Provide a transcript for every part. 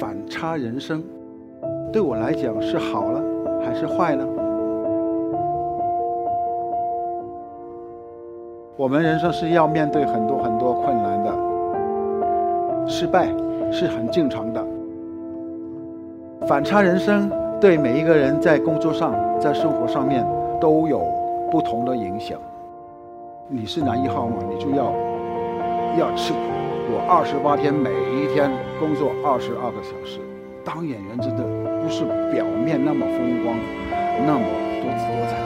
反差人生，对我来讲是好了还是坏呢？我们人生是要面对很多很多困难的，失败是很正常的。反差人生对每一个人在工作上、在生活上面都有不同的影响。你是男一号嘛，你就要要吃苦。我二十八天，每一天工作二十二个小时。当演员真的不是表面那么风光，那么多姿多彩。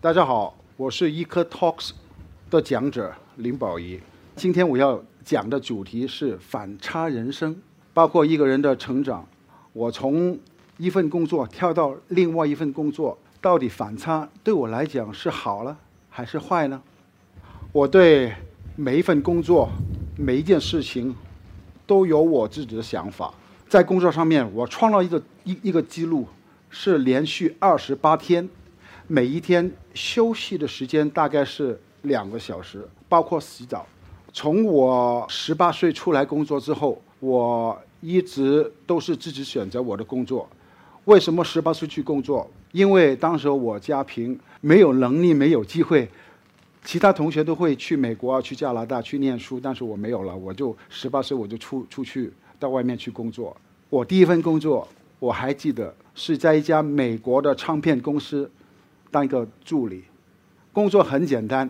大家好，我是 Eco Talks 的讲者林宝仪。今天我要讲的主题是反差人生，包括一个人的成长。我从一份工作跳到另外一份工作，到底反差对我来讲是好了还是坏呢？我对每一份工作、每一件事情都有我自己的想法。在工作上面，我创造一个一一个记录，是连续二十八天。每一天休息的时间大概是两个小时，包括洗澡。从我十八岁出来工作之后，我一直都是自己选择我的工作。为什么十八岁去工作？因为当时我家贫，没有能力，没有机会。其他同学都会去美国、去加拿大去念书，但是我没有了。我就十八岁我就出出去到外面去工作。我第一份工作我还记得是在一家美国的唱片公司。当一个助理，工作很简单，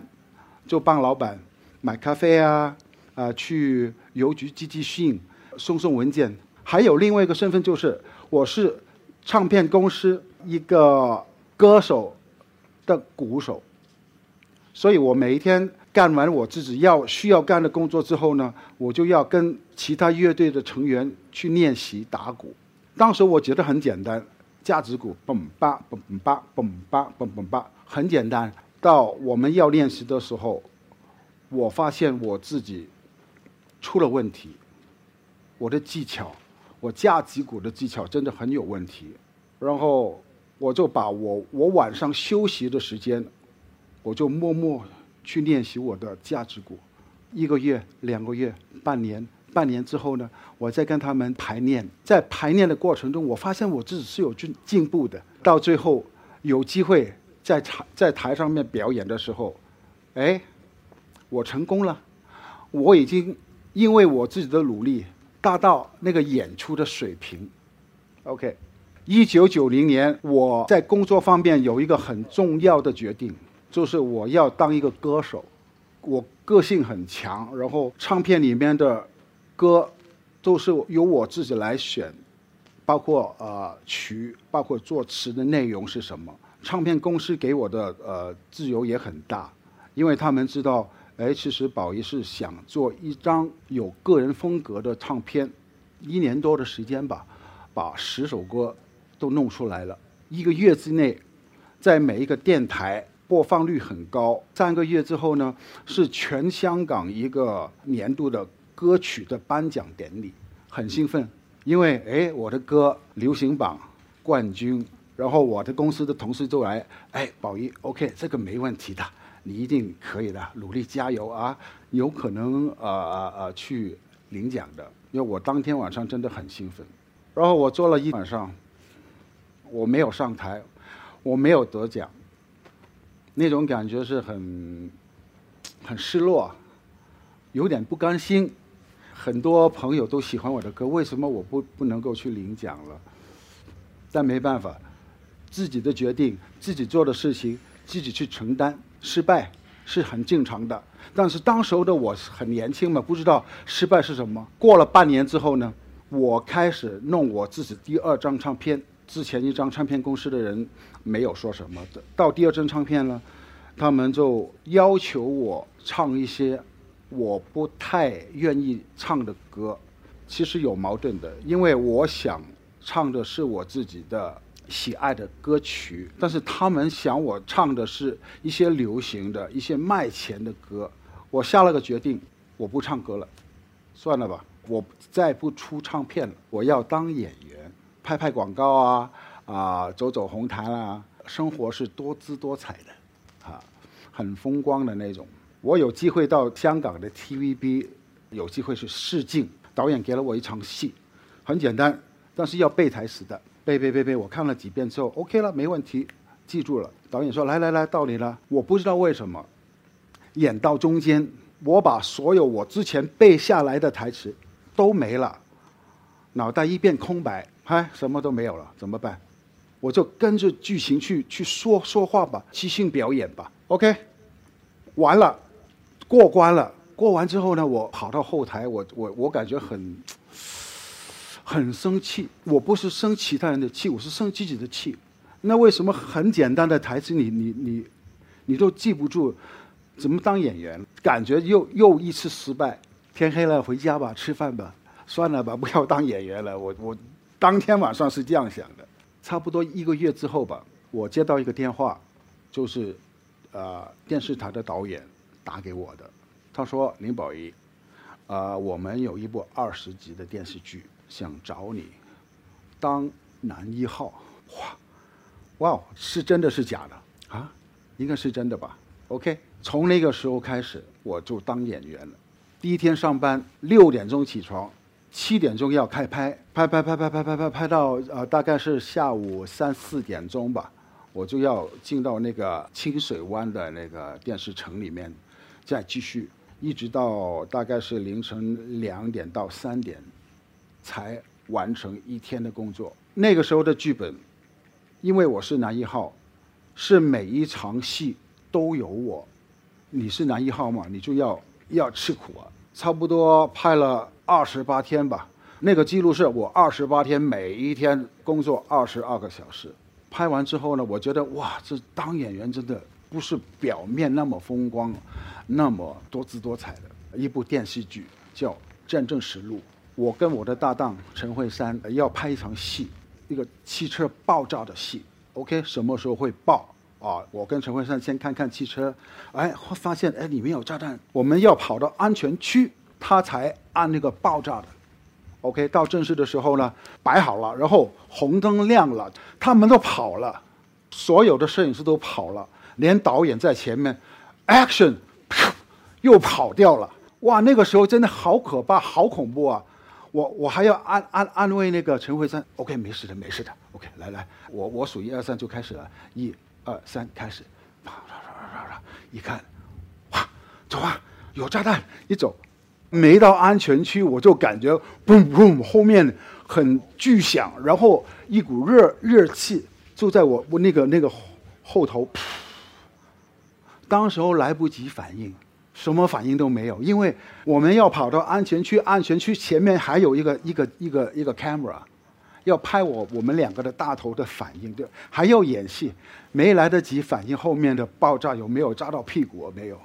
就帮老板买咖啡啊，啊，去邮局寄寄信、送送文件。还有另外一个身份就是，我是唱片公司一个歌手的鼓手。所以我每一天干完我自己要需要干的工作之后呢，我就要跟其他乐队的成员去练习打鼓。当时我觉得很简单。价值股嘣吧嘣吧嘣吧嘣嘣吧，很简单。到我们要练习的时候，我发现我自己出了问题。我的技巧，我架子鼓的技巧真的很有问题。然后我就把我我晚上休息的时间，我就默默去练习我的架子鼓。一个月、两个月、半年。半年之后呢，我再跟他们排练，在排练的过程中，我发现我自己是有进进步的。到最后有机会在台在台上面表演的时候，哎，我成功了，我已经因为我自己的努力达到那个演出的水平。OK，一九九零年我在工作方面有一个很重要的决定，就是我要当一个歌手。我个性很强，然后唱片里面的。歌都是由我自己来选，包括呃曲，包括作词的内容是什么。唱片公司给我的呃自由也很大，因为他们知道，哎，其实宝仪是想做一张有个人风格的唱片。一年多的时间吧，把十首歌都弄出来了。一个月之内，在每一个电台播放率很高。三个月之后呢，是全香港一个年度的。歌曲的颁奖典礼很兴奋，因为哎，我的歌流行榜冠军，然后我的公司的同事都来，哎，宝仪，OK，这个没问题的，你一定可以的，努力加油啊，有可能呃呃呃去领奖的，因为我当天晚上真的很兴奋，然后我做了一晚上，我没有上台，我没有得奖，那种感觉是很很失落，有点不甘心。很多朋友都喜欢我的歌，为什么我不不能够去领奖了？但没办法，自己的决定，自己做的事情，自己去承担。失败是很正常的。但是当时候的我很年轻嘛，不知道失败是什么。过了半年之后呢，我开始弄我自己第二张唱片。之前一张唱片公司的人没有说什么的，到第二张唱片呢，他们就要求我唱一些我不太愿意唱的歌，其实有矛盾的，因为我想唱的是我自己的喜爱的歌曲，但是他们想我唱的是一些流行的一些卖钱的歌。我下了个决定，我不唱歌了，算了吧，我再不出唱片了，我要当演员，拍拍广告啊，啊，走走红毯啊，生活是多姿多彩的，啊，很风光的那种。我有机会到香港的 TVB，有机会去试镜，导演给了我一场戏，很简单，但是要背台词的，背背背背，我看了几遍之后，OK 了，没问题，记住了。导演说：“来来来，到你了。”我不知道为什么。演到中间，我把所有我之前背下来的台词都没了，脑袋一片空白，嗨，什么都没有了，怎么办？我就跟着剧情去去说说话吧，即兴表演吧。OK，完了，过关了。过完之后呢，我跑到后台，我我我感觉很很生气。我不是生其他人的气，我是生自己的气。那为什么很简单的台词，你你你你都记不住？怎么当演员？感觉又又一次失败。天黑了，回家吧，吃饭吧，算了吧，不要当演员了。我我当天晚上是这样想的。差不多一个月之后吧，我接到一个电话，就是呃电视台的导演打给我的。他说：“林保怡，呃，我们有一部二十集的电视剧，想找你当男一号。”哇，哇，是真的是假的啊？应该是真的吧？OK。从那个时候开始，我就当演员了。第一天上班六点钟起床，七点钟要开拍，拍拍拍拍拍拍拍拍到呃大概是下午三四点钟吧，我就要进到那个清水湾的那个电视城里面，再继续一直到大概是凌晨两点到三点，才完成一天的工作。那个时候的剧本，因为我是男一号，是每一场戏都有我。你是男一号嘛？你就要要吃苦啊！差不多拍了二十八天吧。那个记录是我二十八天每一天工作二十二个小时。拍完之后呢，我觉得哇，这当演员真的不是表面那么风光，那么多姿多彩的一部电视剧叫《战争实录》。我跟我的搭档陈慧珊要拍一场戏，一个汽车爆炸的戏。OK，什么时候会爆？啊，我跟陈慧珊先看看汽车，哎，发现哎里面有炸弹，我们要跑到安全区，他才按那个爆炸的。OK，到正式的时候呢，摆好了，然后红灯亮了，他们都跑了，所有的摄影师都跑了，连导演在前面，Action，又跑掉了。哇，那个时候真的好可怕，好恐怖啊！我我还要安安安慰那个陈慧珊，OK，没事的，没事的，OK，来来，我我数一二三就开始了，一。二三开始，啪啪啪啪啪，一看，哇，走啊，有炸弹！一走，没到安全区，我就感觉嘣嘣，后面很巨响，然后一股热热气就在我我那个那个后头，当时候来不及反应，什么反应都没有，因为我们要跑到安全区，安全区前面还有一个一个一个一个 camera。要拍我我们两个的大头的反应，对，还要演戏，没来得及反应后面的爆炸有没有扎到屁股没有，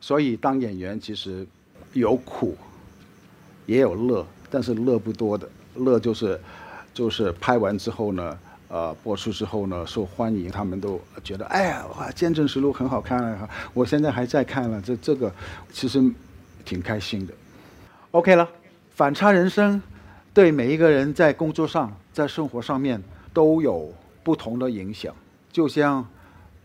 所以当演员其实有苦，也有乐，但是乐不多的，乐就是就是拍完之后呢，呃，播出之后呢受欢迎，他们都觉得哎呀哇，《见证实录》很好看啊，我现在还在看了，这这个其实挺开心的。OK 了，反差人生。对每一个人在工作上、在生活上面都有不同的影响。就像，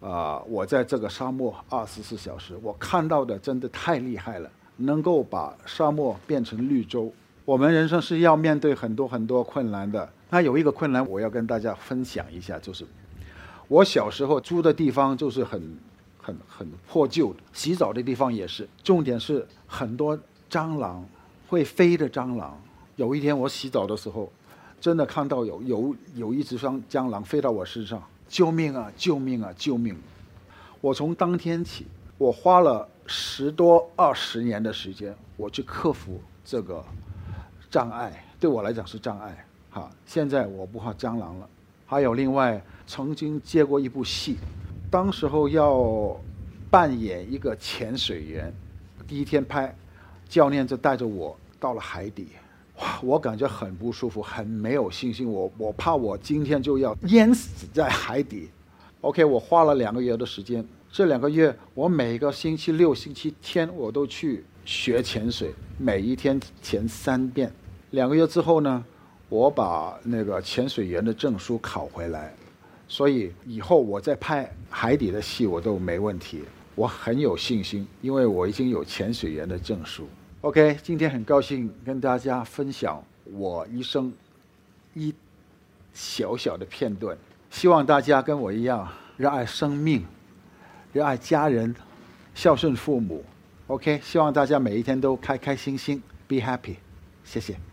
啊，我在这个沙漠二十四小时，我看到的真的太厉害了，能够把沙漠变成绿洲。我们人生是要面对很多很多困难的。那有一个困难，我要跟大家分享一下，就是我小时候住的地方就是很、很、很破旧，洗澡的地方也是。重点是很多蟑螂，会飞的蟑螂。有一天我洗澡的时候，真的看到有有有一只双蟑螂飞到我身上，救命啊！救命啊！救命！我从当天起，我花了十多二十年的时间，我去克服这个障碍，对我来讲是障碍。哈，现在我不怕蟑螂了。还有另外，曾经接过一部戏，当时候要扮演一个潜水员，第一天拍，教练就带着我到了海底，哇，我感觉很不舒服，很没有信心，我我怕我今天就要淹死在海底。OK，我花了两个月的时间，这两个月我每个星期六、星期天我都去学潜水，每一天潜三遍。两个月之后呢，我把那个潜水员的证书考回来，所以以后我再拍海底的戏我都没问题，我很有信心，因为我已经有潜水员的证书。OK，今天很高兴跟大家分享我一生一小小的片段，希望大家跟我一样热爱生命，热爱家人，孝顺父母。OK，希望大家每一天都开开心心，Be happy。谢谢。